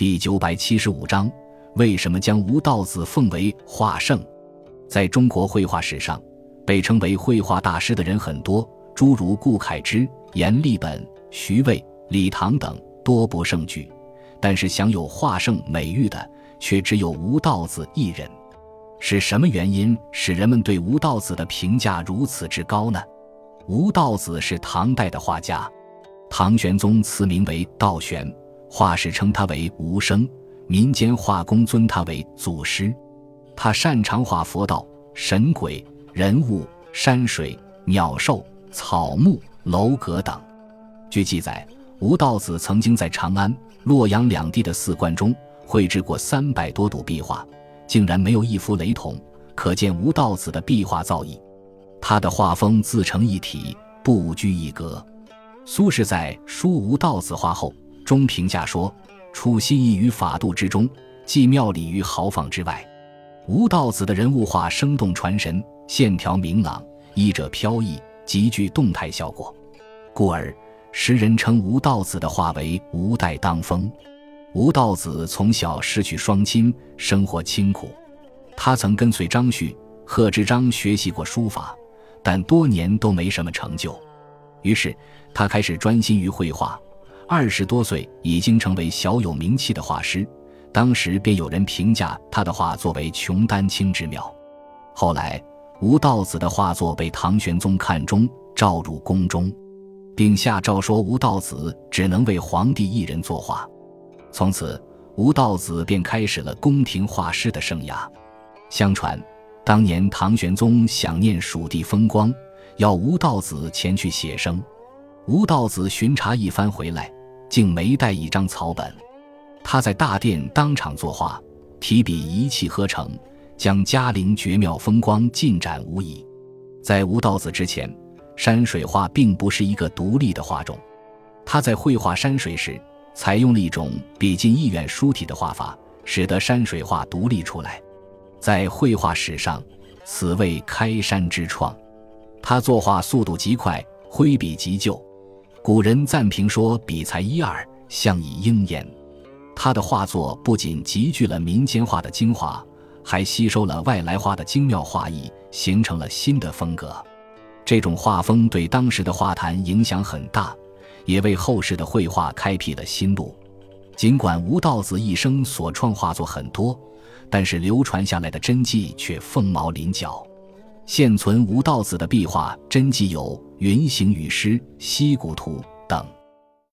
第九百七十五章：为什么将吴道子奉为画圣？在中国绘画史上，被称为绘画大师的人很多，诸如顾恺之、阎立本、徐渭、李唐等多不胜举。但是享有画圣美誉的，却只有吴道子一人。是什么原因使人们对吴道子的评价如此之高呢？吴道子是唐代的画家，唐玄宗赐名为道玄。画史称他为吴生，民间画工尊他为祖师。他擅长画佛道、神鬼、人物、山水、鸟兽、草木、楼阁等。据记载，吴道子曾经在长安、洛阳两地的寺观中绘制过三百多堵壁画，竟然没有一幅雷同，可见吴道子的壁画造诣。他的画风自成一体，不拘一格。苏轼在《书吴道子画后》。中评价说：“出心意于法度之中，既妙理于豪放之外。吴道子的人物画生动传神，线条明朗，衣着飘逸，极具动态效果，故而时人称吴道子的画为吴代当风。吴道子从小失去双亲，生活清苦。他曾跟随张旭、贺知章学习过书法，但多年都没什么成就。于是他开始专心于绘画。”二十多岁已经成为小有名气的画师，当时便有人评价他的画作为穷丹青之妙。后来，吴道子的画作被唐玄宗看中，召入宫中，并下诏说吴道子只能为皇帝一人作画。从此，吴道子便开始了宫廷画师的生涯。相传，当年唐玄宗想念蜀地风光，要吴道子前去写生。吴道子巡查一番回来。竟没带一张草本，他在大殿当场作画，提笔一气呵成，将嘉陵绝妙风光尽展无遗。在吴道子之前，山水画并不是一个独立的画种。他在绘画山水时，采用了一种笔近意远疏体的画法，使得山水画独立出来。在绘画史上，此为开山之创。他作画速度极快，挥笔即就。古人赞评说：“笔才一二，相以鹰焉。”他的画作不仅集聚了民间画的精华，还吸收了外来画的精妙画意，形成了新的风格。这种画风对当时的画坛影响很大，也为后世的绘画开辟了新路。尽管吴道子一生所创画作很多，但是流传下来的真迹却凤毛麟角。现存吴道子的壁画真迹有《云行雨诗》《溪谷图》等。